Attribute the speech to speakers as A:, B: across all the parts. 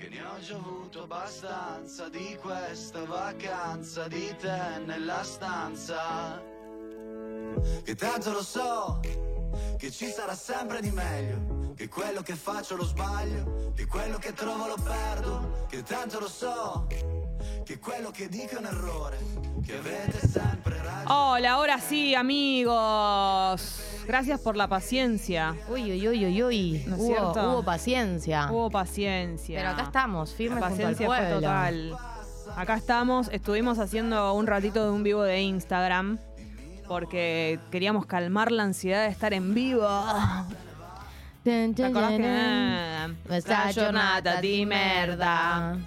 A: Che ne ho già avuto abbastanza di questa vacanza di te nella stanza. Che tanto lo so, che ci sarà sempre di meglio. Che quello che faccio lo sbaglio, che quello che trovo lo perdo. Che tanto lo so, che quello che dico è un errore. Que avete sempre ragione.
B: Hola, ahora sí, amigos. Gracias por la paciencia.
C: Uy, uy, uy, uy, uy.
B: ¿No es
C: hubo,
B: cierto?
C: hubo paciencia.
B: Hubo paciencia.
C: Pero acá estamos,
B: La
C: firmes junto al
B: paciencia fue
C: pueblo.
B: total. Acá estamos, estuvimos haciendo un ratito de un vivo de Instagram porque queríamos calmar la ansiedad de estar en vivo. ¿Te acordás que
C: giornata di merda.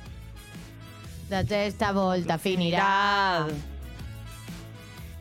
C: Da testa volta finirà.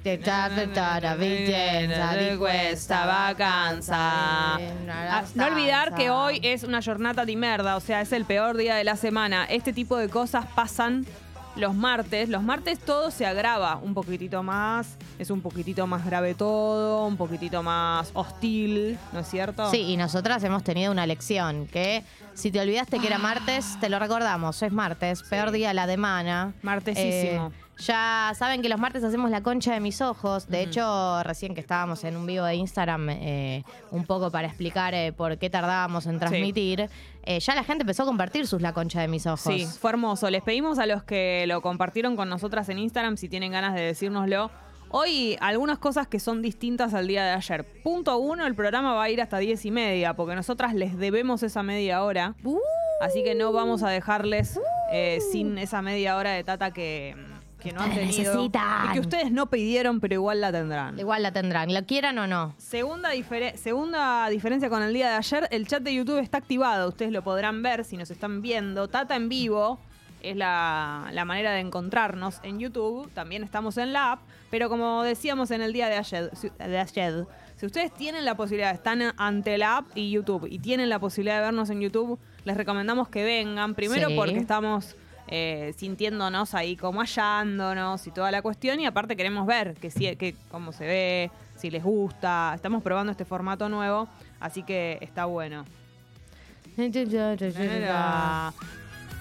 C: La vigenza di questa vacanza.
B: Ah, No olvidar que hoy es una jornada de merda, o sea, es el peor día de la semana. Este tipo de cosas pasan los martes. Los martes todo se agrava un poquitito más, es un poquitito más grave todo, un poquitito más hostil, ¿no es cierto?
C: Sí, y nosotras hemos tenido una lección que si te olvidaste que era martes, te lo recordamos, es martes, peor día de la semana.
B: Martesísimo.
C: Eh, ya saben que los martes hacemos la concha de mis ojos. De hecho, recién que estábamos en un vivo de Instagram, eh, un poco para explicar eh, por qué tardábamos en transmitir, eh, ya la gente empezó a compartir sus la concha de mis ojos.
B: Sí, fue hermoso. Les pedimos a los que lo compartieron con nosotras en Instagram, si tienen ganas de decírnoslo. Hoy algunas cosas que son distintas al día de ayer. Punto uno, el programa va a ir hasta diez y media, porque nosotras les debemos esa media hora.
C: Uh.
B: Así que no vamos a dejarles eh, sin esa media hora de tata que, que no han tenido.
C: necesitan.
B: Y que ustedes no pidieron, pero igual la tendrán.
C: Igual la tendrán, lo quieran o no.
B: Segunda, difere- segunda diferencia con el día de ayer, el chat de YouTube está activado, ustedes lo podrán ver si nos están viendo. Tata en vivo es la, la manera de encontrarnos en YouTube, también estamos en la app, pero como decíamos en el día de ayer, si, de ayer, si ustedes tienen la posibilidad, están ante la app y YouTube y tienen la posibilidad de vernos en YouTube, les recomendamos que vengan, primero
C: Sí.
B: porque estamos... eh, sintiéndonos ahí como hallándonos y toda la cuestión y aparte queremos ver que, sí- que cómo se ve, si les gusta. Estamos probando este formato nuevo, así que está bueno.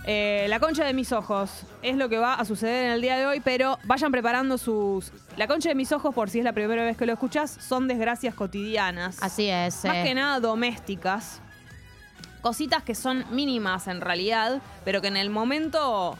B: Eh, la concha de mis ojos es lo que va a suceder en el día de hoy, pero vayan preparando sus... La concha de mis ojos, por si es la primera vez que lo escuchás, son desgracias cotidianas.
C: Así es.
B: Más
C: eh.
B: que nada domésticas. Cositas que son mínimas en realidad, pero que en el momento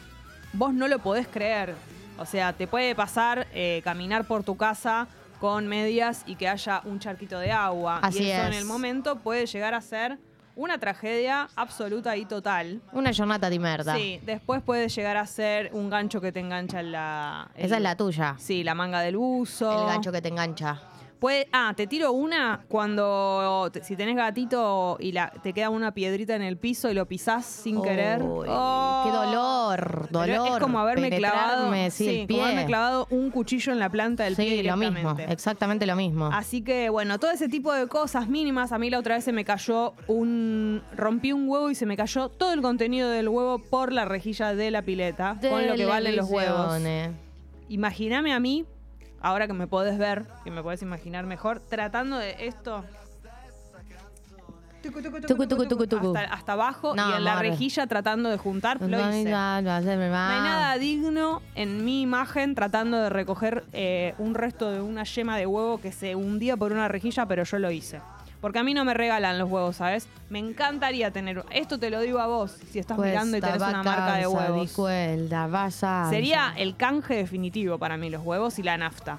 B: vos no lo podés creer. O sea, te puede pasar eh, caminar por tu casa con medias y que haya un charquito de agua.
C: Así
B: y eso en el momento puede llegar a ser una tragedia absoluta y total.
C: Una jornada de merda.
B: Sí, después puede llegar a ser un gancho que te engancha en la...
C: Esa es la tuya.
B: Sí, la manga del buzo.
C: El gancho que te engancha.
B: Puede, ah, te tiro una cuando te- si tenés gatito y la, te queda una piedrita en el piso y lo pisás sin querer.
C: Uy,
B: ¡Oh!
C: Qué dolor, dolor.
B: Es como haberme clavado,
C: sí,
B: como haberme clavado un cuchillo en la planta del pie
C: Sí, lo mismo, exactamente lo mismo.
B: Así que bueno, todo ese tipo de cosas mínimas. A mí la otra vez se me cayó un. Rompí un huevo y se me cayó todo el contenido del huevo por la rejilla de la pileta. Con lo que valen los huevos. Imagíname a mí, ahora que me podés ver, que me podés imaginar mejor, tratando de esto. Tucu, tucu,
C: Tucu, tucu, tucu, tucu.
B: Hasta, hasta abajo
C: No,
B: y en la rejilla tratando de juntar. Lo hice. No hay nada digno en mi imagen tratando de recoger eh, un resto de una yema de huevo que se hundía por una rejilla, pero yo lo hice. Porque a mí no me regalan los huevos, ¿sabes? Me encantaría tener. Esto te lo digo a vos, si estás mirando y tenés una marca de huevos. Sería el canje definitivo para mí, los huevos y la nafta.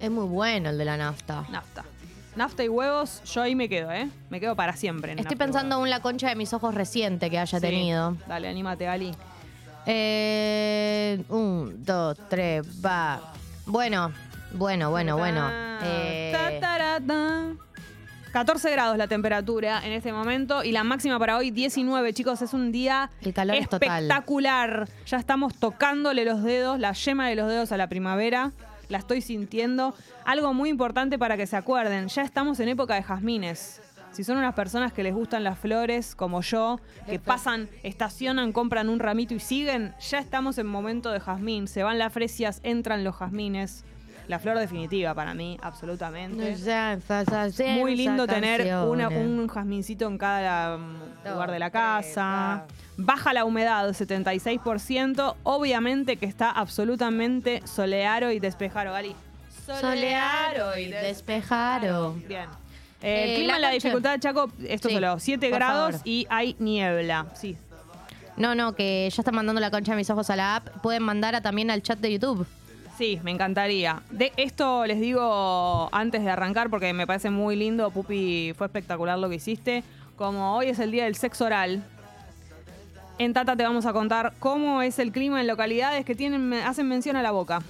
C: Es muy bueno el de la nafta.
B: Nafta. Nafta y huevos, yo ahí me quedo, ¿eh? Me quedo para siempre. en
C: Estoy pensando en la concha de mis ojos reciente que haya
B: Sí.
C: tenido.
B: Dale, anímate, Ali.
C: Eh, un, dos, tres, va. Bueno, bueno, bueno, bueno. Eh.
B: 14 grados la temperatura en este momento y la máxima para hoy 19, chicos, es un día
C: El calor es
B: espectacular. Ya estamos tocándole los dedos, la yema de los dedos a la primavera. La estoy sintiendo. Algo muy importante para que se acuerden, ya estamos en época de jazmines. Si son unas personas que les gustan las flores, como yo, que pasan, estacionan, compran un ramito y siguen, ya estamos en momento de jazmín. Se van las fresias, entran los jazmines. La flor definitiva para mí, absolutamente. Muy lindo tener un jazmincito en cada mm, lugar de la casa. Baja la humedad, 76%. Obviamente que está absolutamente solearo y despejaro, Gali.
C: Solearo y despejaro.
B: Bien. Eh, el eh, clima, la, la dificultad, Chaco, esto solo, 7 grados y hay niebla. Sí.
C: No, no, que ya están mandando la concha de mis ojos a la app. Pueden mandar también al chat de YouTube.
B: Sí, me encantaría. De esto les digo antes de arrancar porque me parece muy lindo. Pupi, fue espectacular lo que hiciste. Como hoy es el día del sexo oral, en Tata te vamos a contar cómo es el clima en localidades que tienen hacen mención a la boca.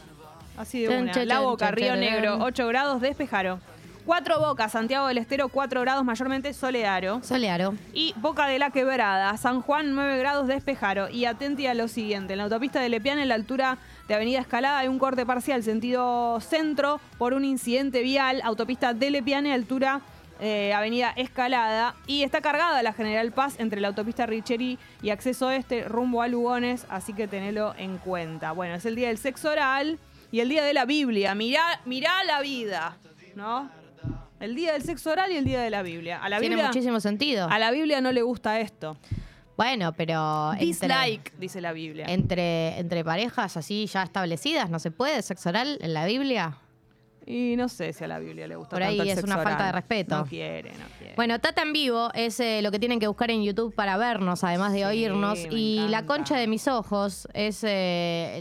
B: Así de una. La Boca, Río Negro, 8 grados, despejaro. Cuatro Bocas, Santiago del Estero, 4 grados, mayormente solearo.
C: Solearo.
B: Y Boca de la Quebrada, San Juan, 9 grados, despejaro. Y atenti a lo siguiente, en la autopista de Lepiana, en la altura de Avenida Escalada, hay un corte parcial sentido centro por un incidente vial. Autopista de Lepiane, altura eh, Avenida Escalada. Y está cargada la General Paz entre la autopista Richery y acceso este rumbo a Lugones, así que tenelo en cuenta. Bueno, es el día del sexo oral y el día de la Biblia. Mirá, mirá la vida, ¿no? El día del sexo oral y el día de la Biblia. A la
C: Tiene muchísimo sentido.
B: A la Biblia no le gusta esto.
C: Bueno, pero.
B: Dislike, dice la Biblia.
C: Entre, entre parejas así ya establecidas, ¿no se puede sexo oral en la Biblia?
B: Y no sé si a la Biblia le gusta
C: Por ahí
B: es
C: una falta de respeto.
B: No quiere, no quiere.
C: Bueno, Tata en vivo es eh, lo que tienen que buscar en YouTube para vernos, además de oírnos. Y la concha de mis ojos es eh,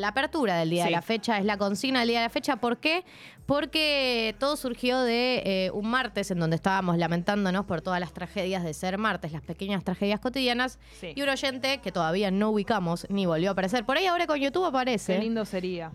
C: la apertura del día de la fecha, es la consigna del día de la fecha. ¿Por qué? Porque todo surgió de eh, un martes en donde estábamos lamentándonos por todas las tragedias de ser martes, las pequeñas tragedias cotidianas. Y un oyente que todavía no ubicamos ni volvió a aparecer. Por ahí ahora con YouTube aparece.
B: Qué lindo sería.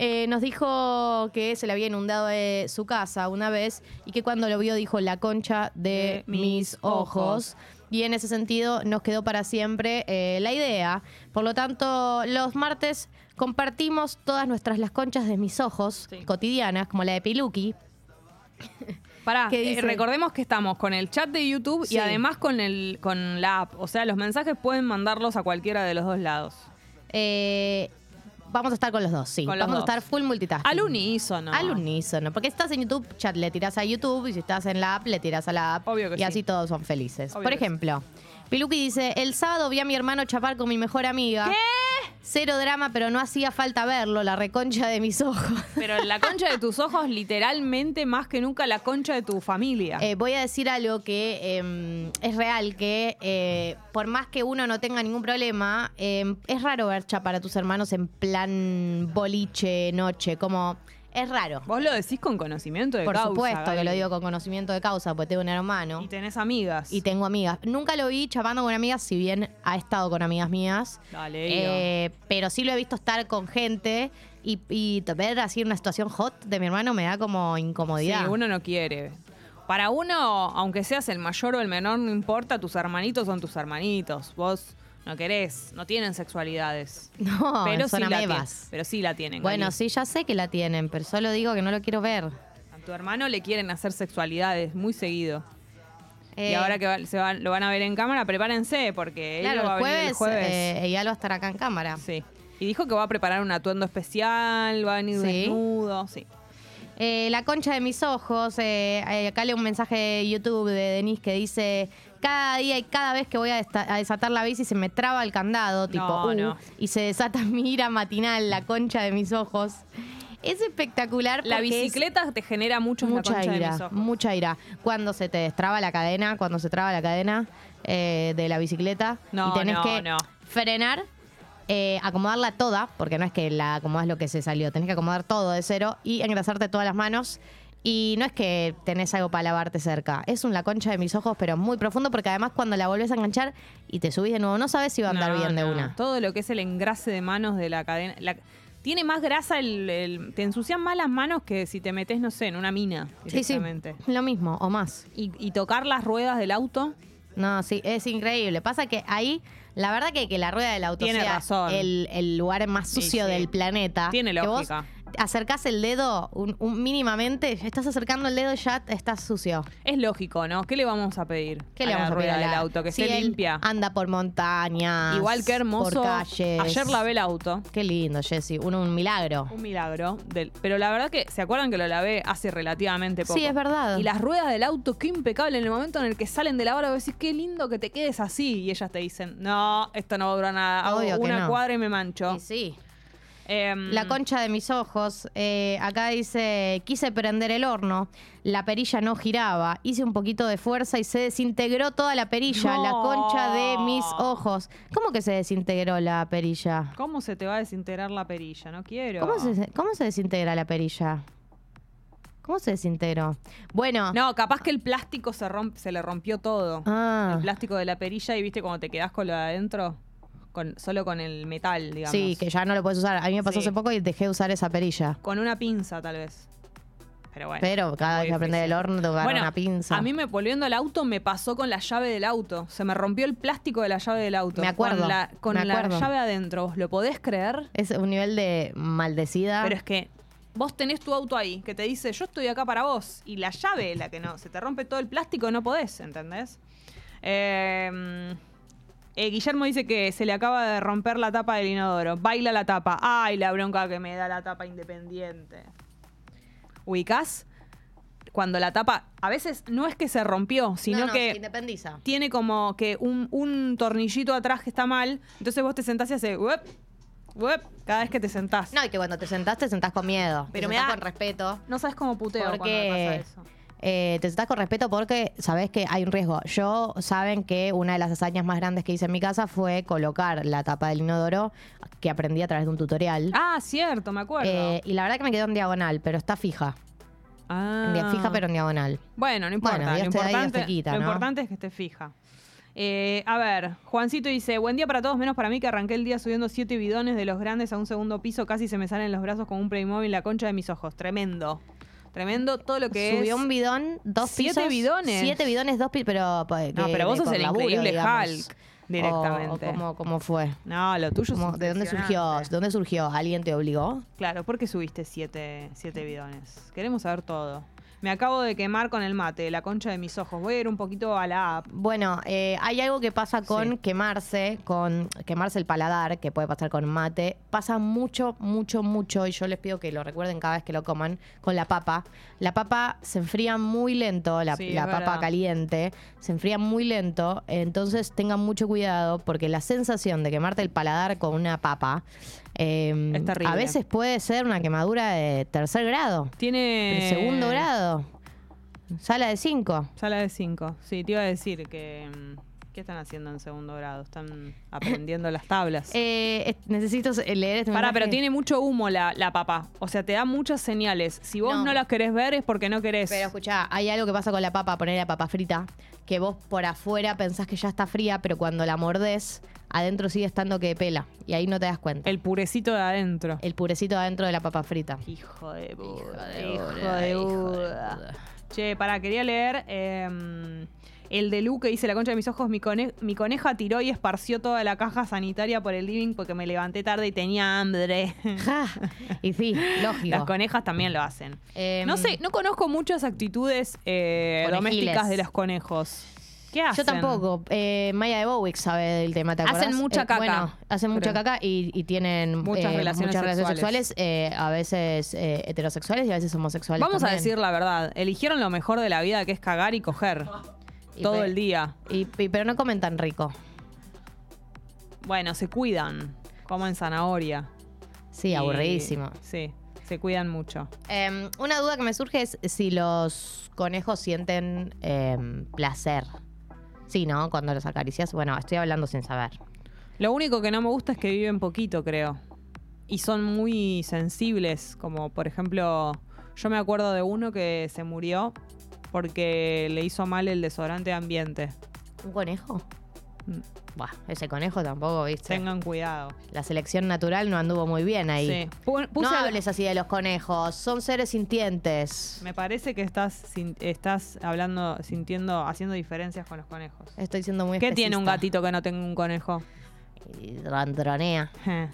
C: Eh, nos dijo que se le había inundado su casa una vez y que cuando lo vio dijo la concha de, mis ojos. Y en ese sentido nos quedó para siempre eh, la idea. Por lo tanto, los martes compartimos todas nuestras las conchas de mis ojos cotidianas, como la de Piluki.
B: Pará, eh, recordemos que estamos con el chat de YouTube y además con, el, con la app. O sea, los mensajes pueden mandarlos a cualquiera de los dos lados.
C: Eh, Vamos a estar con los dos, sí. Vamos a estar full multitasking.
B: Al unísono.
C: Al unísono. Porque si estás en YouTube, chat, le tiras a YouTube. Y si estás en la app, le tiras a la app.
B: Obvio que
C: y así todos son felices. Por ejemplo, Piluki dice: El sábado vi a mi hermano chapar con mi mejor amiga.
B: ¿Qué?
C: Cero drama, pero no hacía falta verlo, la reconcha de mis ojos.
B: Pero la concha de tus ojos, literalmente más que nunca la concha de tu familia.
C: Eh, voy a decir algo que em, es real, que eh, por más que uno no tenga ningún problema, em, es raro ver chapar a tus hermanos en plan boliche, noche, como es raro.
B: Vos lo decís con conocimiento de causa.
C: Por supuesto que lo digo con conocimiento de causa, porque tengo un hermano.
B: Y tenés amigas.
C: Y tengo amigas. Nunca lo vi chapando con amigas, si bien ha estado con amigas mías.
B: Dale,
C: eh, pero sí lo he visto estar con gente y, y ver así una situación hot de mi hermano me da como incomodidad.
B: Sí, uno no quiere. Para uno, aunque seas el mayor o el menor, no importa, tus hermanitos son tus hermanitos. Vos no querés, no tienen sexualidades.
C: No,
B: pero
C: son
B: sí pero sí la tienen.
C: Bueno, sí, ya sé que la tienen, pero solo digo que no lo quiero ver.
B: A tu hermano le quieren hacer sexualidades muy seguido. y eh, ahora que se lo van a ver en cámara, prepárense, porque
C: claro,
B: va a
C: venir
B: el jueves.
C: Eh, ella va a estar acá en cámara.
B: Sí. Y dijo que va a preparar un atuendo especial, va a venir desnudo, sí.
C: Eh, la concha de mis ojos, acá leo un mensaje de YouTube de Denise que dice, cada día y cada vez que voy a, desatar la bici se me traba el candado, tipo, uh, y se desata mi ira matinal, la concha de mis ojos. Es espectacular.
B: La bicicleta te genera mucho mucha ira,
C: mucha ira. Cuando se te destraba la cadena, cuando se traba la cadena eh, de la bicicleta y tenés que frenar, eh, acomodarla toda, porque no es que la acomodas lo que se salió, tenés que acomodar todo de cero y engrasarte todas las manos y no es que tenés algo para lavarte cerca, es un la concha de mis ojos, pero muy profundo, porque además cuando la volvés a enganchar y te subís de nuevo, no sabes si va a andar bien de una.
B: Todo lo que es el engrase de manos de la cadena. tiene más grasa, el, te ensucian más las manos que si te metes, no sé, en una mina.
C: Sí, sí, lo mismo, o más.
B: Y, tocar las ruedas del auto.
C: No, sí, es increíble. Pasa que ahí, la verdad que, que la rueda del auto
B: Tiene
C: sea
B: razón.
C: El, lugar más sucio del planeta.
B: Tiene lógica.
C: Acercás el dedo un, mínimamente, estás acercando el dedo y ya estás sucio.
B: Es lógico, ¿no? ¿Qué le vamos a pedir?
C: ¿Qué le vamos a pedir
B: al auto? Que esté limpia.
C: Anda por montañas.
B: Igual que hermoso. Por calles. Ayer lavé el auto.
C: Qué lindo, Jessy. Un, un milagro.
B: Un milagro. Del, pero la verdad que, ¿se acuerdan que lo lavé hace relativamente poco?
C: Sí, es verdad.
B: Y las ruedas del auto, qué impecable. En el momento en el que salen de la hora, decís, qué lindo que te quedes así. Y ellas te dicen, no, esto no va a durar nada. Hago una cuadra y me mancho.
C: Y sí. Em, la concha de mis ojos. Eh, acá dice, quise prender el horno, la perilla no giraba, hice un poquito de fuerza y se desintegró toda la perilla, la concha de mis ojos. ¿Cómo que se desintegró la perilla?
B: ¿Cómo se te va a desintegrar la perilla? No quiero.
C: ¿Cómo se, cómo se desintegra la perilla? ¿Cómo se desintegró? Bueno.
B: No, capaz que el plástico se, se le rompió todo. Ah. El plástico de la perilla y viste cuando te quedás con lo de adentro solo con el metal, digamos.
C: Sí, que ya no lo puedes usar. A mí me pasó hace poco y dejé de usar esa perilla.
B: Con una pinza, tal vez. Pero bueno.
C: Pero cada vez que aprender el horno te bueno, una pinza.
B: A mí me volviendo al auto me pasó con la llave del auto. Se me rompió el plástico de la llave del auto.
C: Me acuerdo.
B: Con la, con la llave adentro. ¿Lo podés creer?
C: Es un nivel de maldecida.
B: Pero es que vos tenés tu auto ahí, que te dice, yo estoy acá para vos. Y la llave, la que no, se te rompe todo el plástico, no podés, ¿entendés? Eh, eh, Guillermo dice que se le acaba de romper la tapa del inodoro. Baila la tapa. Ay, la bronca que me da la tapa independiente. ¿Ubicás? Cuando la tapa, a veces no es que se rompió, sino que
C: independiza.
B: tiene como que un, tornillito atrás que está mal. Entonces vos te sentás y haces, uep, uep, cada vez que te sentás.
C: No, y que cuando te sentás, te sentás con miedo.
B: Pero
C: me
B: da
C: con respeto.
B: No sabes cómo puteo cuando pasa eso.
C: Eh, te sentás con respeto porque sabes que hay un riesgo. Yo saben que una de las hazañas más grandes que hice en mi casa fue colocar la tapa del inodoro que aprendí a través de un tutorial.
B: Ah, cierto, me acuerdo.
C: Eh, y la verdad que me quedó en diagonal, pero está fija. Ah. Fija pero en diagonal.
B: Bueno, no importa. lo, importante, lo importante es que esté fija. Eh, a ver, Juancito dice, buen día para todos, menos para mí que arranqué el día subiendo siete bidones de los grandes a un segundo piso, casi se me salen los brazos con un Playmobil la concha de mis ojos. Tremendo. Tremendo todo lo que
C: Subió un bidón, dos
B: siete bidones.
C: Siete bidones, dos pisos, pero...
B: Pues, no, pero vos sos el increíble Hulk directamente.
C: O, cómo, fue?
B: No, lo tuyo es
C: ¿De dónde surgió? ¿De dónde surgió? ¿Alguien te obligó?
B: Claro, ¿por qué subiste siete, siete bidones? Queremos saber todo. Me acabo de quemar con el mate, la concha de mis ojos. Voy a ir un poquito a la app.
C: Bueno, eh, hay algo que pasa con quemarse, con quemarse el paladar, que puede pasar con mate. Pasa mucho, mucho, mucho, y yo les pido que lo recuerden cada vez que lo coman, con la papa. La papa se enfría muy lento, la, papa caliente, se enfría muy lento. Entonces tengan mucho cuidado porque la sensación de quemarte el paladar con una papa Em, a veces puede ser una quemadura de tercer grado.
B: Tiene.
C: segundo grado. Sala de cinco.
B: Sala de cinco. Sí, te iba a decir que. ¿Qué están haciendo en segundo grado? ¿Están aprendiendo las tablas?
C: Eh, necesito leer este
B: Pará, pero tiene mucho humo la, la, papa. O sea, te da muchas señales. Si vos no. las querés ver es porque no querés.
C: Pero escuchá, hay algo que pasa con la papa, poner la papa frita, que vos por afuera pensás que ya está fría, pero cuando la mordés, adentro sigue estando que pela. Y ahí no te das cuenta.
B: El purecito de adentro.
C: El purecito de adentro de la papa frita.
B: Hijo de puta. Hijo de puta. Che, para, quería leer. Em, el de Lu que dice la concha de mis ojos, mi, mi, coneja tiró y esparció toda la caja sanitaria por el living porque me levanté tarde y tenía hambre.
C: y sí, lógico.
B: Las conejas también lo hacen. Em, no sé, no conozco muchas actitudes eh, domésticas de los conejos. ¿Qué hacen?
C: Yo tampoco. Eh, Maya de Bowick sabe del tema, ¿te
B: Hacen mucha eh, caca.
C: bueno, hacen mucha caca y, tienen muchas, relaciones, sexuales, a veces heterosexuales y a veces homosexuales.
B: Vamos a decir la verdad. Eligieron lo mejor de la vida, que es cagar y coger todo el día.
C: Y, pero no comen tan rico.
B: Bueno, se cuidan. Comen zanahoria.
C: Sí, aburridísimo.
B: Sí, se cuidan mucho.
C: Em, una duda que me surge es si los conejos sienten em, placer. Sí, ¿no? Cuando los acaricias. Bueno, estoy hablando sin saber.
B: Lo único que no me gusta es que viven poquito, creo. Y son muy sensibles, como por ejemplo, yo me acuerdo de uno que se murió porque le hizo mal el desodorante ambiente.
C: ¿Un conejo? Mm. Buah, ese conejo tampoco, ¿viste?
B: Tengan cuidado.
C: La selección natural no anduvo muy bien ahí. Sí. no hables así de los conejos, son seres sintientes.
B: Me parece que estás, estás hablando, sintiendo, haciendo diferencias con los conejos.
C: Estoy siendo muy
B: ¿Qué tiene un gatito que no tenga un conejo?
C: Y randronea.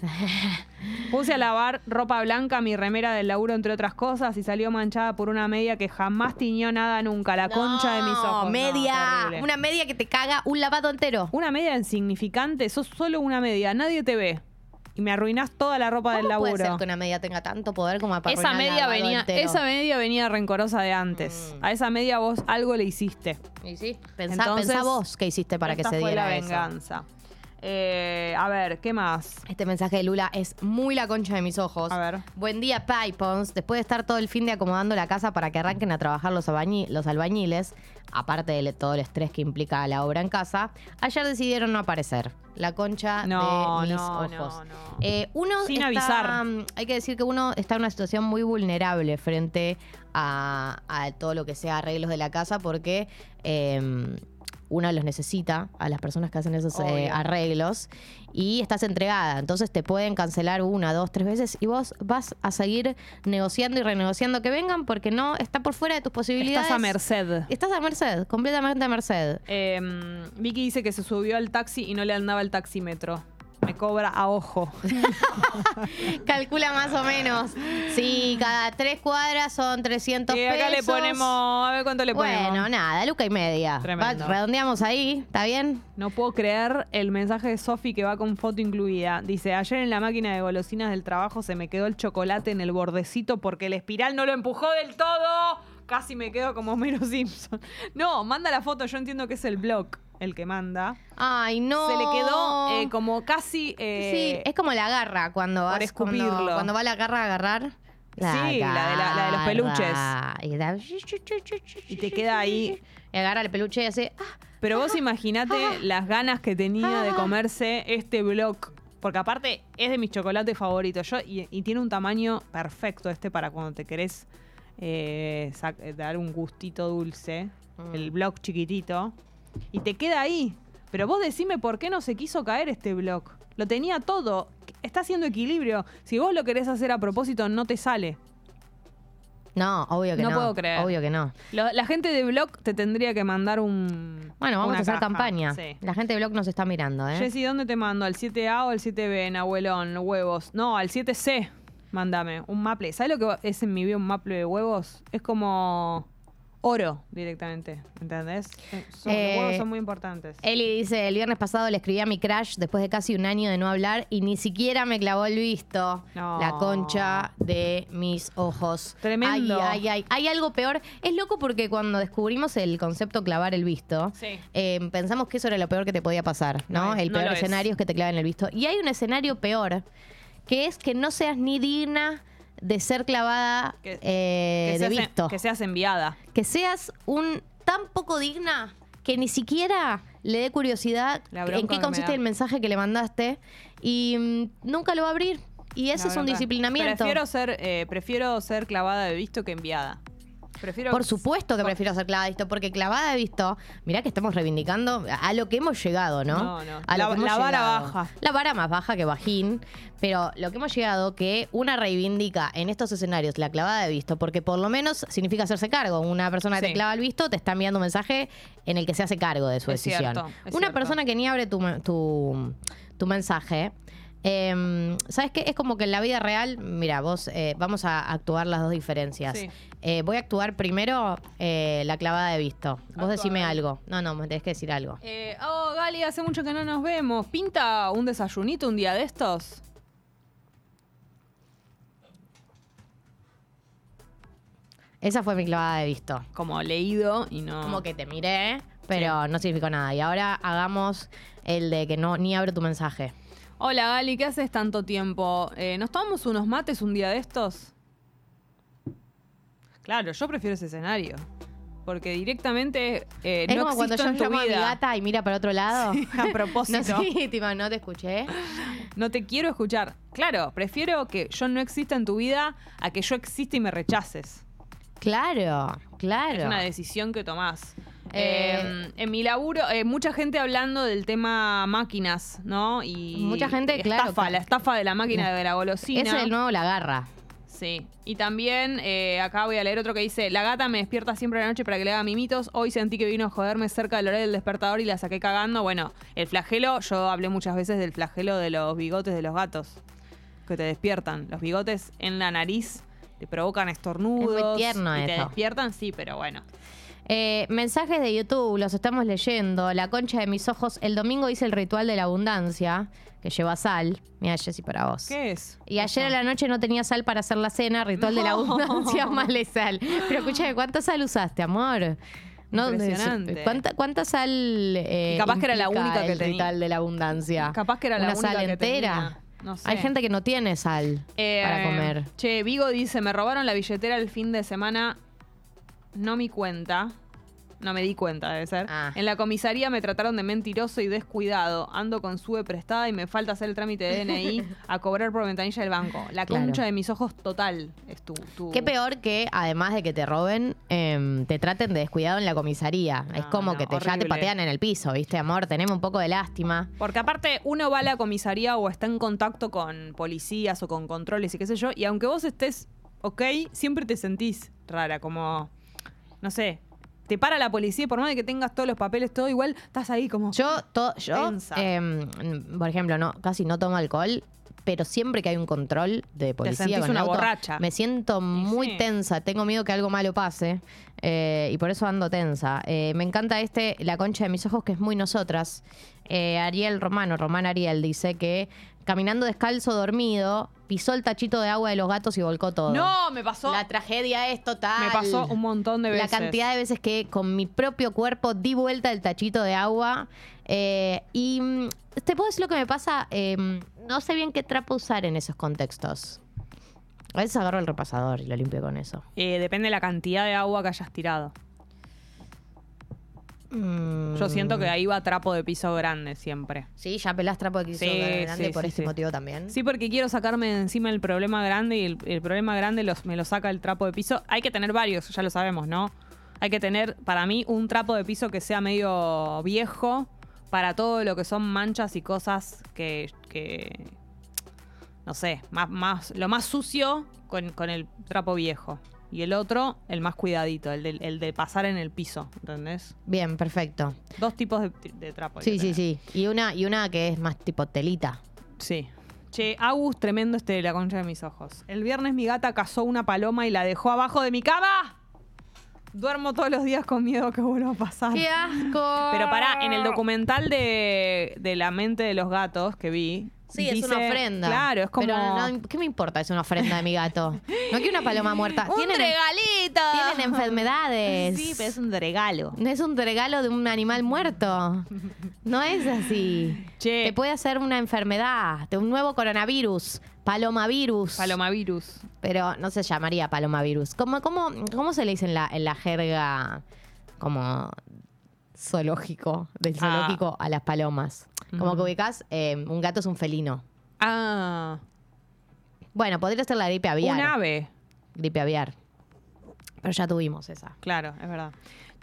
B: Puse a lavar ropa blanca, mi remera del laburo, entre otras cosas, y salió manchada por una media que jamás tiñó nada nunca, la concha de mis ojos.
C: media. una media que te caga un lavado entero.
B: Una media insignificante, sos solo una media, nadie te ve y me arruinás toda la ropa del laburo.
C: puede ser que una media tenga tanto poder como para
B: esa media venía Esa media venía rencorosa de antes. Mm. A esa media vos algo le hiciste.
C: Y sí, pensá, vos qué hiciste para que se diera
B: fue la venganza. Eh, a ver, ¿qué más?
C: Este mensaje de Lula es muy la concha de mis ojos.
B: A ver.
C: Buen día, Pipons. Después de estar todo el fin de acomodando la casa para que arranquen a trabajar los, los albañiles, aparte de todo el estrés que implica la obra en casa, ayer decidieron no aparecer. La concha de mis ojos. Eh, uno
B: Sin avisar.
C: Mm, hay que decir que uno está en una situación muy vulnerable frente a, todo lo que sea arreglos de la casa porque. Em, uno los necesita a las personas que hacen esos eh, arreglos y estás entregada. Entonces te pueden cancelar una, dos, tres veces y vos vas a seguir negociando y renegociando que vengan porque no está por fuera de tus posibilidades.
B: Estás a merced.
C: Estás a merced, completamente a merced.
B: Em, Vicky dice que se subió al taxi y no le andaba el taxímetro me cobra a ojo.
C: Calcula más o menos. Sí, cada tres cuadras son 300 pesos. Y acá
B: le ponemos, a ver cuánto le ponemos.
C: Bueno, nada, luca y media. redondeamos ahí, ¿está bien?
B: No puedo creer el mensaje de Sofi que va con foto incluida. Dice, ayer en la máquina de golosinas del trabajo se me quedó el chocolate en el bordecito porque el espiral no lo empujó del todo. Casi me quedo como Mero Simpson. No, manda la foto, yo entiendo que es el blog el que manda.
C: Ay, no.
B: Se le quedó eh, como casi.
C: Eh, sí, es como la garra cuando vas. escupirlo. Cuando, va la garra a agarrar.
B: sí, la de, los peluches. Y, te queda ahí.
C: Y agarra el peluche y hace. Ah,
B: Pero vos ah, imaginate ah, las ganas que tenía de comerse este blog. Porque aparte es de mis chocolates favoritos. Yo, y, tiene un tamaño perfecto este para cuando te querés eh, dar un gustito dulce. El mm. blog chiquitito y te queda ahí. Pero vos decime por qué no se quiso caer este blog. Lo tenía todo. Está haciendo equilibrio. Si vos lo querés hacer a propósito, no te sale.
C: No, obvio que no.
B: No puedo creer.
C: Obvio que no.
B: la gente de blog te tendría que mandar un.
C: Bueno, vamos a hacer campaña. La gente de blog nos está mirando, ¿eh?
B: Jessy, ¿dónde te mando? ¿Al 7A o al 7B, en abuelón, huevos? No, al 7C. Mándame un maple. ¿Sabes lo que es en mi vida un maple de huevos? Es como oro directamente, ¿entendés? Eh, son, los huevos eh, son muy importantes.
C: Eli dice, el viernes pasado le escribí a mi crush después de casi un año de no hablar y ni siquiera me clavó el visto. La concha de mis ojos.
B: Tremendo.
C: Ay, ay, Hay algo peor. Es loco porque cuando descubrimos el concepto clavar el visto, eh, pensamos que eso era lo peor que te podía pasar, ¿no? el peor escenario es que te claven el visto. Y hay un escenario peor, que es que no seas ni digna de ser clavada eh, de visto.
B: Que seas enviada.
C: Que seas un tan poco digna que ni siquiera le dé curiosidad en qué consiste el mensaje que le mandaste y mm, nunca lo va a abrir. Y ese es un disciplinamiento.
B: Prefiero ser, eh, prefiero ser clavada de visto que enviada.
C: Por supuesto que prefiero ser clavada de visto, porque clavada de visto, mirá que estamos reivindicando a lo que hemos llegado, ¿no?
B: No, no. A la, vara baja.
C: La vara más baja que bajín, pero lo que hemos llegado que una reivindica en estos escenarios la clavada de visto, porque por lo menos significa hacerse cargo. Una persona que te clava el visto te está enviando un mensaje en el que se hace cargo de su decisión. una persona que ni abre tu, tu, tu mensaje Em, ¿Sabes qué? Es como que en la vida real, mira, vos, eh, vamos a actuar las dos diferencias. Eh, voy a actuar primero eh, la clavada de visto. Vos decime algo. No, no, me tenés que decir algo.
B: oh, Gali, hace mucho que no nos vemos. ¿Pinta un desayunito un día de estos?
C: Esa fue mi clavada de visto.
B: Como leído y no.
C: Como que te miré, pero no significó nada. Y ahora hagamos el de que no ni abro tu mensaje.
B: Hola Gali, ¿qué haces tanto tiempo? Eh, ¿Nos tomamos unos mates un día de estos? Claro, yo prefiero ese escenario. Porque directamente eh, es como cuando yo llamo a mi
C: gata y mira para otro lado.
B: a propósito.
C: No, sí, no te escuché.
B: No te quiero escuchar. Claro, prefiero que yo no exista en tu vida a que yo exista y me rechaces.
C: Claro, claro.
B: Es una decisión que tomás. Eh, en mi laburo, eh, mucha gente hablando del tema máquinas, ¿no?
C: Y mucha gente,
B: estafa, la estafa de la máquina de la golosina.
C: Ese es el nuevo la garra.
B: Sí, y también eh, acá voy a leer otro que dice, la gata me despierta siempre a la noche para que le haga mimitos, hoy sentí que vino a joderme cerca del horario del despertador y la saqué cagando. Bueno, el flagelo, yo hablé muchas veces del flagelo de los bigotes de los gatos, que te despiertan. Los bigotes en la nariz te provocan estornudos.
C: Es muy tierno
B: y
C: te
B: despiertan, sí, pero bueno.
C: Eh, mensajes de YouTube, los estamos leyendo. La concha de mis ojos. El domingo hice el ritual de la abundancia, que lleva sal. Mira, Jessy, para vos.
B: ¿Qué es?
C: Y ayer a la noche no tenía sal para hacer la cena, ritual de la abundancia, más de sal. Pero escúchame, ¿cuánta sal usaste, amor?
B: No, Impresionante.
C: ¿Cuánta, cuánta sal
B: eh, capaz que era la única que tenía.
C: ritual de la abundancia?
B: Capaz que era la
C: Una
B: única
C: sal
B: que
C: entera. No sé. Hay gente que no tiene sal
B: eh,
C: para comer.
B: Che, Vigo dice, me robaron la billetera el fin de semana, no mi cuenta. No me di cuenta, debe ser. Ah. En la comisaría me trataron de mentiroso y descuidado. Ando con sube prestada y me falta hacer el trámite de DNI a cobrar por ventanilla del banco. La concha de mis ojos total es tu,
C: Qué peor que, además de que te roben, em, te traten de descuidado en la comisaría. es como que te, ya te patean en el piso, ¿viste, amor? Tenemos un poco de lástima.
B: Porque aparte, uno va a la comisaría o está en contacto con policías o con controles y qué sé yo, y aunque vos estés ok, siempre te sentís rara, como no sé, te para la policía, por más de que tengas todos los papeles, todo igual, estás ahí como.
C: Yo, yo em, por ejemplo, no, casi no tomo alcohol, pero siempre que hay un control de policía
B: con una borracha.
C: me siento muy tensa. Tengo miedo que algo malo pase eh, y por eso ando tensa. Eh, me encanta este, La concha de mis ojos, que es muy nosotras. Eh, Ariel Romano, Román Ariel, dice que caminando descalzo, dormido, pisó el tachito de agua de los gatos y volcó todo.
B: No, me pasó.
C: La tragedia es total.
B: Me pasó un montón de veces.
C: La cantidad de veces que con mi propio cuerpo di vuelta el tachito de agua. Eh, y mm, te puedo decir lo que me pasa. Em, no sé bien qué trapo usar en esos contextos. A veces agarro el repasador y lo limpio con eso.
B: Eh, depende de la cantidad de agua que hayas tirado.
C: Mm.
B: Yo siento que ahí va trapo de piso grande siempre.
C: Sí, ya pelás trapo de piso grande por este motivo también.
B: Sí, porque quiero sacarme de encima el problema grande y el, problema grande los, me lo saca el trapo de piso. Hay que tener varios, ya lo sabemos, ¿no? Hay que tener, para mí, un trapo de piso que sea medio viejo para todo lo que son manchas y cosas que, no sé, más, más, lo más sucio con, con el trapo viejo. Y el otro, el más cuidadito, el de, el de pasar en el piso, ¿entendés?
C: Bien, perfecto.
B: Dos tipos de, de trapo.
C: Sí, sí, sí. Y una, y una que es más tipo telita.
B: Sí. Che, Agus, tremendo este de la concha de mis ojos. El viernes mi gata cazó una paloma y la dejó abajo de mi cama. Duermo todos los días con miedo que vuelva a pasar.
C: ¡Qué asco!
B: Pero pará, en el documental de, de La mente de los gatos que vi,
C: Sí, es una ofrenda.
B: Claro, es como.
C: Pero ¿qué me importa? Es una ofrenda de mi gato. No quiero una paloma muerta.
B: ¡Un regalito!
C: Tienen enfermedades.
B: Sí, pero es un regalo.
C: No es un regalo de un animal muerto. No es así. Te puede hacer una enfermedad, de un nuevo coronavirus. Palomavirus.
B: Palomavirus.
C: Pero no se llamaría palomavirus. ¿Cómo, cómo, cómo se le dice en la, en la jerga como zoológico, del ah. zoológico a las palomas? Como que ubicás, eh, un gato es un felino.
B: Ah.
C: Bueno, podría ser la gripe aviar.
B: Un ave.
C: Gripe aviar. Pero ya tuvimos esa.
B: Claro, es verdad.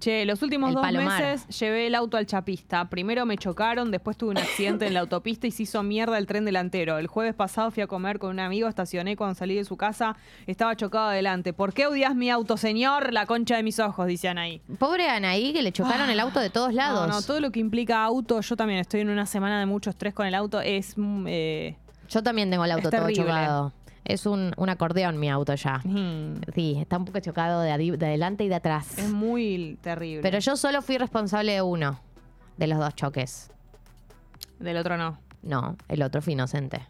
B: Che, los últimos dos meses llevé el auto al chapista. Primero me chocaron, después tuve un accidente en la autopista y se hizo mierda el tren delantero. El jueves pasado fui a comer con un amigo, estacioné cuando salí de su casa, estaba chocado adelante. ¿Por qué odias mi auto, señor? La concha de mis ojos, dice Anaí.
C: Pobre Anaí, que le chocaron el auto de todos lados.
B: No, no, todo lo que implica auto, yo también estoy en una semana de mucho estrés con el auto, es... Mm, eh,
C: yo también tengo el auto todo chocado. Es un, acordeón mi auto ya. Sí, está un poco chocado de, adelante y de atrás.
B: Es muy terrible.
C: Pero yo solo fui responsable de uno de los dos choques.
B: Del otro no.
C: No, el otro fue inocente.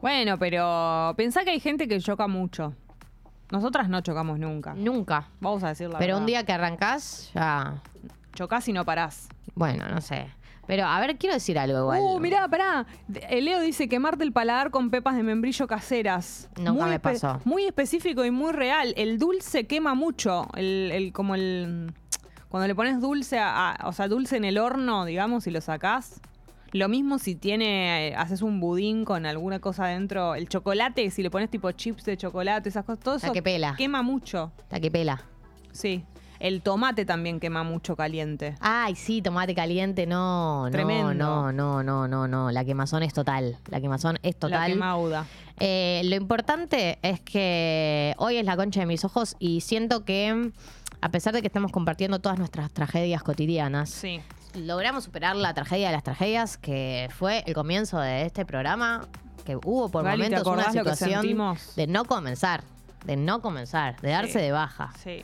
B: Bueno, pero pensá que hay gente que choca mucho. Nosotras no chocamos nunca.
C: Nunca.
B: Vamos a decir la
C: Pero un día que arrancás, ya.
B: Chocás y no parás.
C: Bueno, no sé. Pero, a ver, quiero decir algo igual.
B: Uh, mirá, pará. El Leo dice quemarte el paladar con pepas de membrillo caseras.
C: Nunca me pasó.
B: Muy específico y muy real. El dulce quema mucho. El, como el. Cuando le pones dulce, o sea, dulce en el horno, digamos, y lo sacás. Lo mismo si tiene, haces un budín con alguna cosa adentro. El chocolate, si le pones tipo chips de chocolate, esas cosas, todo eso
C: que pela.
B: quema mucho.
C: La que pela.
B: Sí. El tomate también quema mucho caliente.
C: Ay, sí, tomate caliente, no, Tremendo. no, no, no, no, no. La quemazón es total. La quemazón es total. La
B: quemauda.
C: Eh, lo importante es que hoy es la concha de mis ojos y siento que a pesar de que estamos compartiendo todas nuestras tragedias cotidianas,
B: sí.
C: logramos superar la tragedia de las tragedias que fue el comienzo de este programa, que hubo por momentos una situación de no comenzar, de no comenzar, de darse de baja.
B: Sí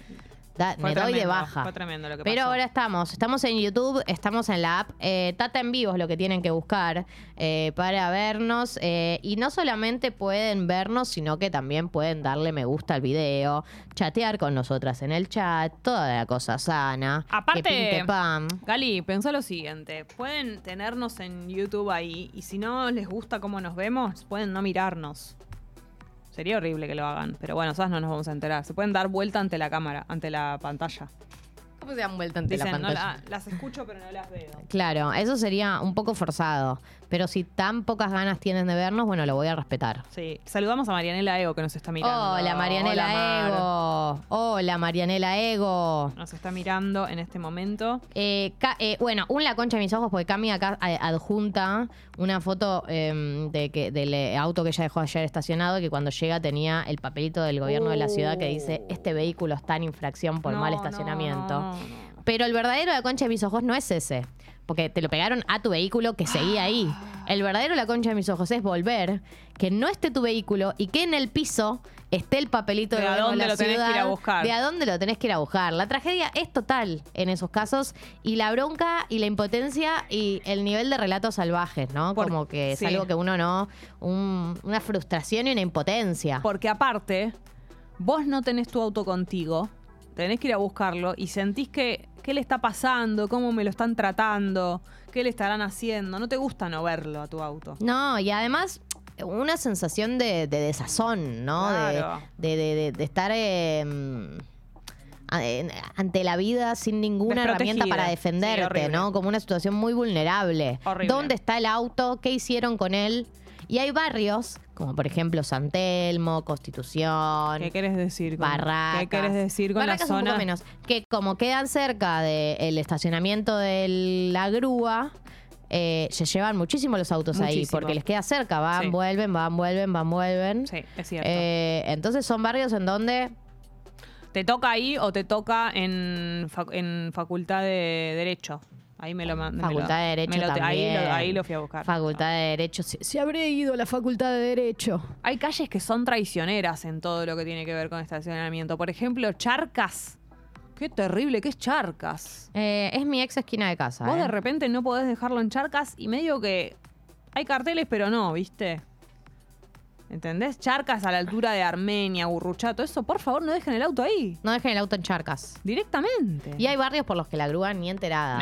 C: me doy de baja.
B: Fue tremendo lo que
C: Pero ahora estamos, estamos en YouTube, estamos en la app. Eh, Tata en vivo es lo que tienen que buscar eh, para vernos. Eh, y no solamente pueden vernos, sino que también pueden darle me gusta al video, chatear con nosotras en el chat, toda la cosa sana.
B: Aparte, Gali, pensó lo siguiente: pueden tenernos en YouTube ahí y si no les gusta cómo nos vemos, pueden no mirarnos. Sería horrible que lo hagan, pero bueno, esas no nos vamos a enterar. Se pueden dar vuelta ante la cámara, ante la pantalla.
C: ¿Cómo se dan vuelta ante la pantalla?
B: las escucho pero no las veo.
C: Claro, eso sería un poco forzado. Pero si tan pocas ganas tienen de vernos, bueno, lo voy a respetar.
B: Sí. Saludamos a Marianela Ego que nos está mirando.
C: Hola, Marianela Ego. Hola, Marianela Ego.
B: Nos está mirando en este momento.
C: Eh, eh, bueno, un la concha de mis ojos, porque Cami acá eh, adjunta una foto em, de que, del auto que ella dejó ayer estacionado, que cuando llega tenía el papelito del gobierno de la ciudad que dice. Este vehículo está en infracción por mal estacionamiento. Pero el verdadero la concha de mis ojos no es ese porque te lo pegaron a tu vehículo que seguía ahí. El verdadero la concha de mis ojos es volver, que no esté tu vehículo y que en el piso esté el papelito de,
B: de a dónde lo tenés que ir a buscar.
C: De a dónde lo tenés que ir a buscar. La tragedia es total en esos casos y la bronca y la impotencia y el nivel de relatos salvajes, ¿no? Como que es algo que uno no, una frustración y una impotencia.
B: Porque aparte, vos no tenés tu auto contigo, tenés que ir a buscarlo y sentís que qué le está pasando, cómo me lo están tratando, qué le estarán haciendo. No te gusta no verlo a tu auto.
C: No, y además una sensación de, desazón, ¿no? De, estar em, ante la vida sin ninguna herramienta para defenderte, ¿no? Como una situación muy vulnerable. ¿Dónde está el auto? ¿Qué hicieron con él? Y hay barrios, como por ejemplo San Telmo, Constitución.
B: ¿Qué quieres decir?
C: Con, Barracas.
B: ¿Qué quieres decir con la zona? Un poco menos.
C: Que como quedan cerca del estacionamiento de la grúa, eh, se llevan muchísimo los autos ahí, porque les queda cerca, van, vuelven, van, vuelven, van, vuelven.
B: Sí, es cierto.
C: Eh, entonces son barrios en donde...
B: ¿Te toca ahí o te toca en, en facultad de Derecho? Ahí me lo mandé.
C: Facultad de Derecho también.
B: Ahí lo, fui a buscar.
C: Facultad de Derecho. Se, se habré ido a la Facultad de Derecho.
B: Hay calles que son traicioneras en todo lo que tiene que ver con estacionamiento. Por ejemplo, Charcas. Qué terrible, ¿qué es Charcas?
C: Eh, es mi ex esquina de casa.
B: Vos
C: de
B: eh. repente no podés dejarlo en Charcas y medio que hay carteles, pero no, ¿viste? ¿Entendés? Charcas a la altura de Armenia, Burruchato, eso, por favor, no dejen el auto ahí.
C: No dejen el auto en Charcas.
B: Directamente.
C: Y hay barrios por los que la grúa ni enterada.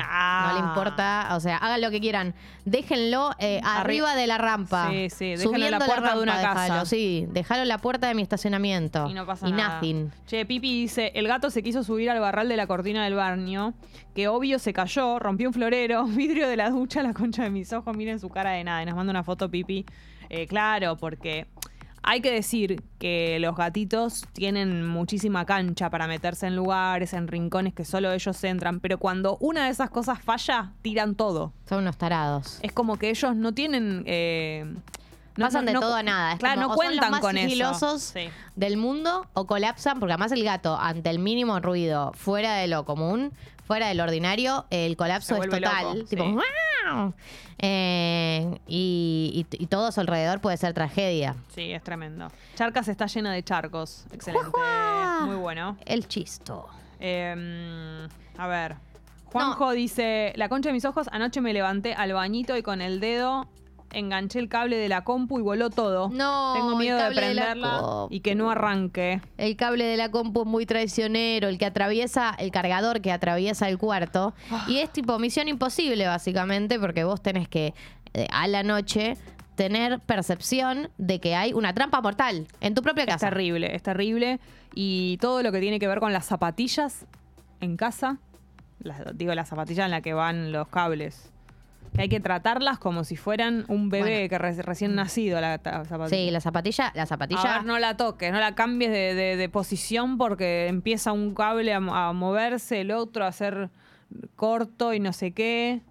C: No le importa, o sea, hagan lo que quieran. Déjenlo eh, arriba de la rampa.
B: Sí, sí, déjenlo en la puerta de una casa.
C: sí, déjalo en la puerta de mi estacionamiento.
B: Y no pasa
C: y
B: nada.
C: nothing.
B: Che, Pipi dice, el gato se quiso subir al barral de la cortina del baño, que obvio se cayó, rompió un florero, vidrio de la ducha, la concha de mis ojos, miren su cara de nada. Y nos manda una foto, Pipi. Eh, claro, porque hay que decir que los gatitos tienen muchísima cancha para meterse en lugares, en rincones que solo ellos entran, pero cuando una de esas cosas falla, tiran todo.
C: Son unos tarados.
B: Es como que ellos no tienen...
C: Eh, no, Pasan de todo a nada.
B: claro, no cuentan son con
C: sigilosos del mundo o colapsan, porque además el gato, ante el mínimo ruido fuera de lo común, fuera del ordinario, el colapso es total. tipo, eh, y, todo a su alrededor puede ser tragedia.
B: Sí, es tremendo. Charcas está llena de charcos. Excelente. Muy bueno.
C: El chisto.
B: Em, a ver. Juanjo dice, la concha de mis ojos, anoche me levanté al bañito y con el dedo enganché el cable de la compu y voló todo.
C: No,
B: tengo miedo de prenderla y que no arranque.
C: El cable de la compu es muy traicionero, el que atraviesa, el cargador que atraviesa el cuarto. Ah. Y es tipo misión imposible, básicamente, porque vos tenés que eh, a la noche tener percepción de que hay una trampa mortal en tu propia casa.
B: Es terrible, es terrible. Y todo lo que tiene que ver con las zapatillas en casa, digo las zapatillas en las que van los cables que hay que tratarlas como si fueran un bebé que recién nacido la,
C: zapatilla. Sí, la zapatilla, la zapatilla.
B: no la toques, no la cambies de, posición porque empieza un cable a, moverse, el otro a hacer corto y no sé qué.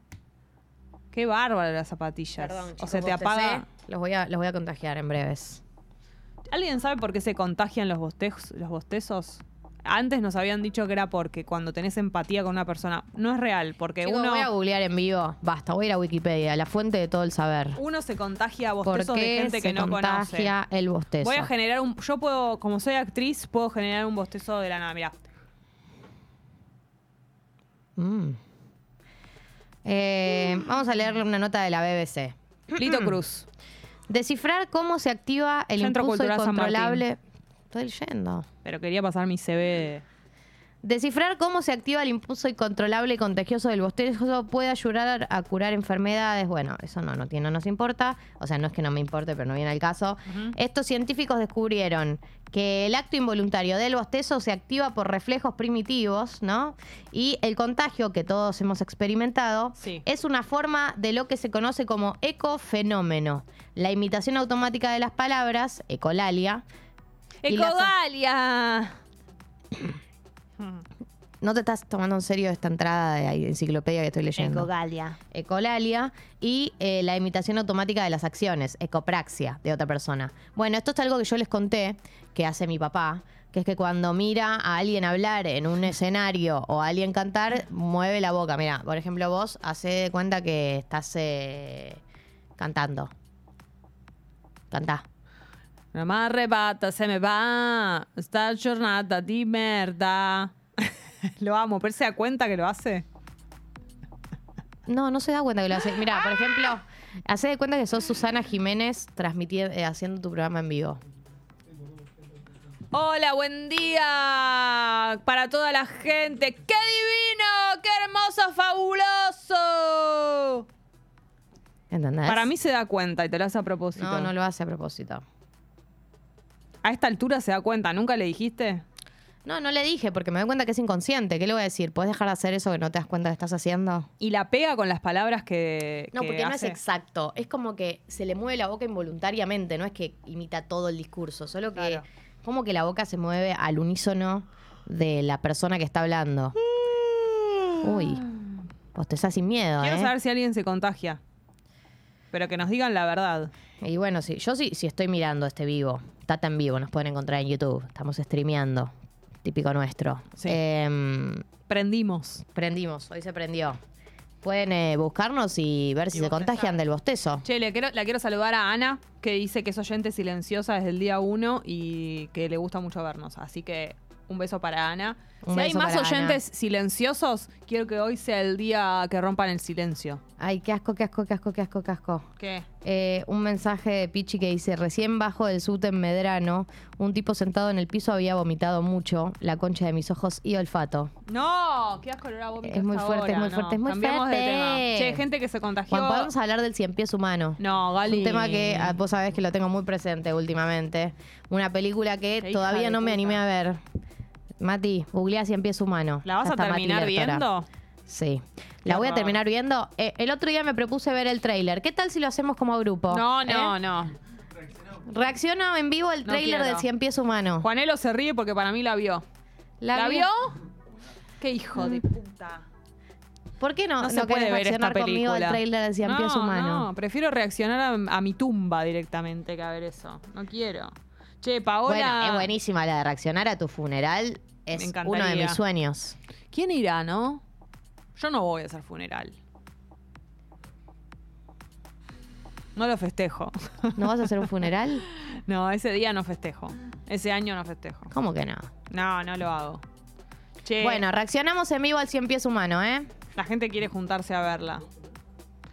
B: Qué bárbara las zapatillas. Perdón, o se te apaga.
C: Los voy, a, los voy a contagiar en breves.
B: ¿Alguien sabe por qué se contagian los, los bostezos? Antes nos habían dicho que era porque cuando tenés empatía con una persona. No es real, porque uno.
C: voy a googlear en vivo. Basta, voy a ir a Wikipedia, la fuente de todo el saber.
B: Uno se contagia a bostezos de gente que no conoce. contagia
C: el bostezo?
B: Voy a generar un. Yo puedo, como soy actriz, puedo generar un bostezo de la nada. Mira.
C: Mm. Eh, vamos a leerle una nota de la BBC.
B: Lito Cruz.
C: Descifrar cómo se activa el impulso incontrolable. Estoy leyendo.
B: Pero quería pasar mi CV.
C: Descifrar cómo se activa el impulso incontrolable y contagioso del bostezo puede ayudar a curar enfermedades. Bueno, eso no, no, tiene, no nos importa. O sea, no es que no me importe, pero no viene al caso. Estos científicos descubrieron que el acto involuntario del bostezo se activa por reflejos primitivos, ¿no? Y el contagio que todos hemos experimentado es una forma de lo que se conoce como ecofenómeno. La imitación automática de las palabras, ecolalia,
B: ¡Ecodalia!
C: No te estás tomando en serio esta entrada de enciclopedia que estoy leyendo.
B: Ecogalia.
C: Ecolalia y eh, la imitación automática de las acciones, ecopraxia de otra persona. Bueno, esto es algo que yo les conté que hace mi papá, que es que cuando mira a alguien hablar en un escenario o a alguien cantar, mueve la boca. Mira, por ejemplo, vos hace de cuenta que estás eh, cantando. Cantá.
B: No me arrebata, se me va esta jornada di merda. lo amo, pero se da cuenta que lo hace.
C: No, no se da cuenta que lo hace. Mira, por ejemplo, hace de cuenta que sos Susana Jiménez transmitiendo, eh, haciendo tu programa en vivo.
B: Hola, buen día para toda la gente. ¡Qué divino! ¡Qué hermoso, fabuloso!
C: ¿Entendés?
B: Para mí se da cuenta y te lo hace a propósito.
C: No, no lo hace a propósito.
B: A esta altura se da cuenta, ¿nunca le dijiste?
C: No, no le dije porque me doy cuenta que es inconsciente. ¿Qué le voy a decir? ¿Puedes dejar de hacer eso que no te das cuenta que estás haciendo?
B: Y la pega con las palabras que.
C: No, porque no es exacto. Es como que se le mueve la boca involuntariamente, no es que imita todo el discurso, solo que como que la boca se mueve al unísono de la persona que está hablando. Uy, vos te estás sin miedo.
B: Quiero
C: ¿eh?
B: saber si alguien se contagia. Pero que nos digan la verdad.
C: Y bueno, sí, yo sí, sí estoy mirando este vivo. Tata en vivo, nos pueden encontrar en YouTube. Estamos streameando. Típico nuestro. Em,
B: prendimos.
C: Prendimos, hoy se prendió. Pueden eh, buscarnos y ver si se contagian del bostezo.
B: Che, le quiero, la quiero saludar a Ana, que dice que es oyente silenciosa desde el día uno y que le gusta mucho vernos. Así que un beso para Ana. si hay más oyentes silenciosos, quiero que hoy sea el día que rompan el silencio.
C: Ay, qué asco, qué asco, qué asco, qué asco, qué asco.
B: ¿Qué?
C: Eh, un mensaje de Pichi que dice, recién bajo del subte en Medrano, un tipo sentado en el piso había vomitado mucho, la concha de mis ojos y olfato.
B: No, qué asco vómito
C: Es muy fuerte, es muy fuerte, es muy Cambiamos fuerte. De tema.
B: Che, gente que se contagió.
C: Bueno, podemos hablar del cien pies humano.
B: No, Gali.
C: un tema que ah, vos sabés que lo tengo muy presente últimamente. Una película que todavía no me animé a ver. Mati, googlea Cien pies humano.
B: ¿La vas a terminar viendo?
C: Sí. La voy a terminar viendo. Eh, el otro día me propuse ver el tráiler. ¿Qué tal si lo hacemos como grupo?
B: No, no, ¿Eh? no.
C: Reacciona en vivo el tráiler de Cien Pies Humano.
B: Juanelo se ríe porque para mí la vio. ¿La, vio? ¿Qué hijo de puta?
C: ¿Por qué no, no, se puede ver esta conmigo el tráiler de Cien Pies Humano?
B: No, prefiero reaccionar a, mi tumba directamente que a ver eso. No quiero. Che, Paola...
C: Bueno, es buenísima la de reaccionar a tu funeral. Es uno de mis sueños.
B: ¿Quién irá, no? Yo no voy a hacer funeral. No lo festejo.
C: ¿No vas a hacer un funeral?
B: no, ese día no festejo. Ese año no festejo.
C: ¿Cómo que no?
B: No, no lo hago.
C: Bueno, reaccionamos en vivo al cien pies humano, ¿eh?
B: La gente quiere juntarse a verla.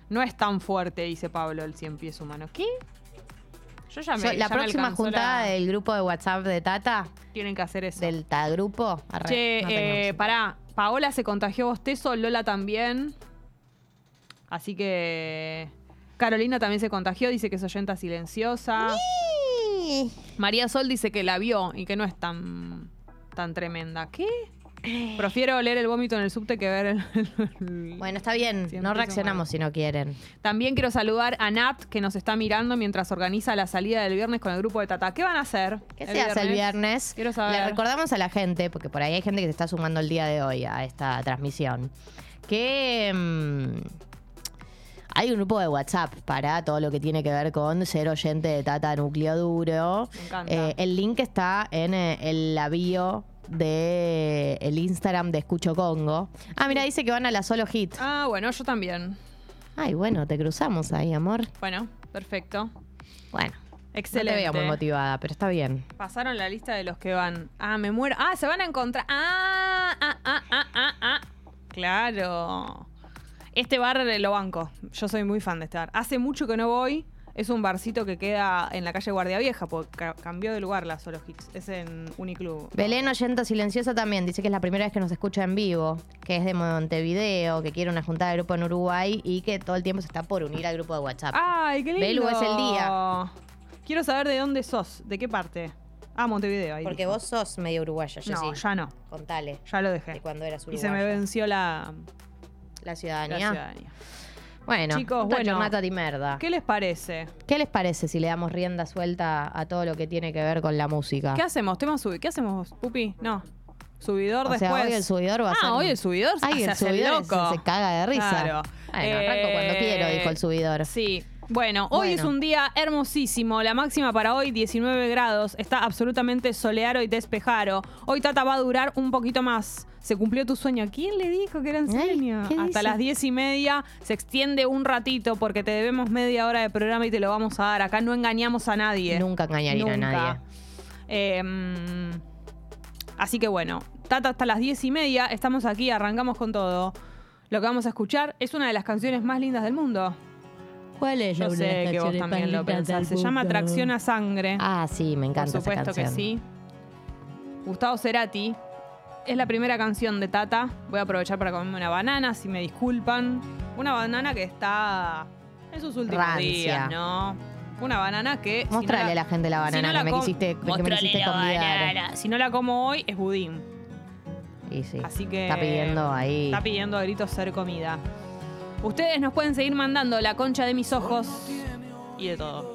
B: No es tan fuerte, dice Pablo, el cien pies humano. ¿Qué?
C: Yo ya me La próxima juntada del grupo de WhatsApp de Tata.
B: Tienen que hacer eso.
C: Del grupo.
B: Che, eh, pará. Paola se contagió bostezo, Lola también. Así que. Carolina también se contagió, dice que es oyenta silenciosa. María Sol dice que la vio y que no es tan, tan tremenda. ¿Qué? Prefiero oler el vómito en el subte que ver el.
C: bueno, está bien. no reaccionamos si no quieren.
B: También quiero saludar a Nat, que nos está mirando mientras organiza la salida del viernes con el grupo de Tata. ¿Qué van a hacer?
C: ¿Qué se hace el viernes?
B: Quiero saber.
C: Le recordamos a la gente, porque por ahí hay gente que se está sumando el día de hoy a esta transmisión, que. Mm, hay un grupo de WhatsApp para todo lo que tiene que ver con ser oyente de Tata Núcleo Duro. Eh, el link está en eh, el la bio de el Instagram de Escucho Congo. Ah, mira, dice que van a la solo hit.
B: Ah, bueno, yo también.
C: Ay, bueno, te cruzamos ahí, amor.
B: Bueno, perfecto.
C: Bueno.
B: Excelente.
C: No te veo muy motivada, pero está bien.
B: Pasaron la lista de los que van. Ah, me muero. Ah, se van a encontrar. Ah, ah, ah, ah, ah, ah. Claro. Este bar lo banco. Yo soy muy fan de este bar. Hace mucho que no voy. Es un barcito que queda en la calle Guardia Vieja, porque cambió de lugar la Solo Hits. Es en Uniclub.
C: Belén Oyenta Silenciosa también dice que es la primera vez que nos escucha en vivo, que es de Montevideo, que quiere una juntada de grupo en Uruguay y que todo el tiempo se está por unir al grupo de WhatsApp.
B: ¡Ay, qué lindo!
C: Belu es el día.
B: Quiero saber de dónde sos, de qué parte. Ah, Montevideo. Ahí
C: Porque vos sos medio uruguaya, yo
B: No, ya no.
C: Contale.
B: Ya lo dejé.
C: De cuando eras
B: Y se me venció la,
C: la ciudadanía.
B: La ciudadanía.
C: Bueno, chicos, bueno, de merda.
B: ¿Qué les parece?
C: ¿Qué les parece si le damos rienda suelta a todo lo que tiene que ver con la música?
B: ¿Qué hacemos? ¿Tema ¿Qué hacemos, Pupi? No. Subidor
C: o
B: después.
C: Sea, hoy el subidor va a
B: ah,
C: ser.
B: Ah, hoy el subidor
C: Ay, el subidor se, se, caga de risa.
B: Claro.
C: Bueno, arranco cuando quiero, dijo el subidor.
B: Sí. Bueno, hoy es un día hermosísimo. La máxima para hoy, 19 grados. Está absolutamente soleado y despejado. Hoy Tata va a durar un poquito más. Se cumplió tu sueño. ¿Quién le dijo que era en sueño? Hasta las 10 y media se extiende un ratito porque te debemos media hora de programa y te lo vamos a dar. Acá no engañamos a nadie.
C: Nunca engañaría a nadie.
B: Em, así que bueno, Tata hasta las 10 y media. Estamos aquí, arrancamos con todo. Lo que vamos a escuchar es una de las canciones más lindas del mundo.
C: ¿Cuál es
B: Yo sé que vos también lo pensás. Se llama Atracción a Sangre.
C: Ah, sí, me encanta
B: Por supuesto que sí. Gustavo Cerati. Es la primera canción de Tata. Voy a aprovechar para comerme una banana, si me disculpan. Una banana que está en sus últimos días, ¿no? Una banana que.
C: Mostrale a la gente la banana que, me quisiste, que me quisiste.
B: Si no la como hoy, es budín.
C: Y sí.
B: Así que.
C: Está pidiendo ahí.
B: Está pidiendo a gritos ser comida. Ustedes nos pueden seguir mandando la concha de mis ojos y de todo.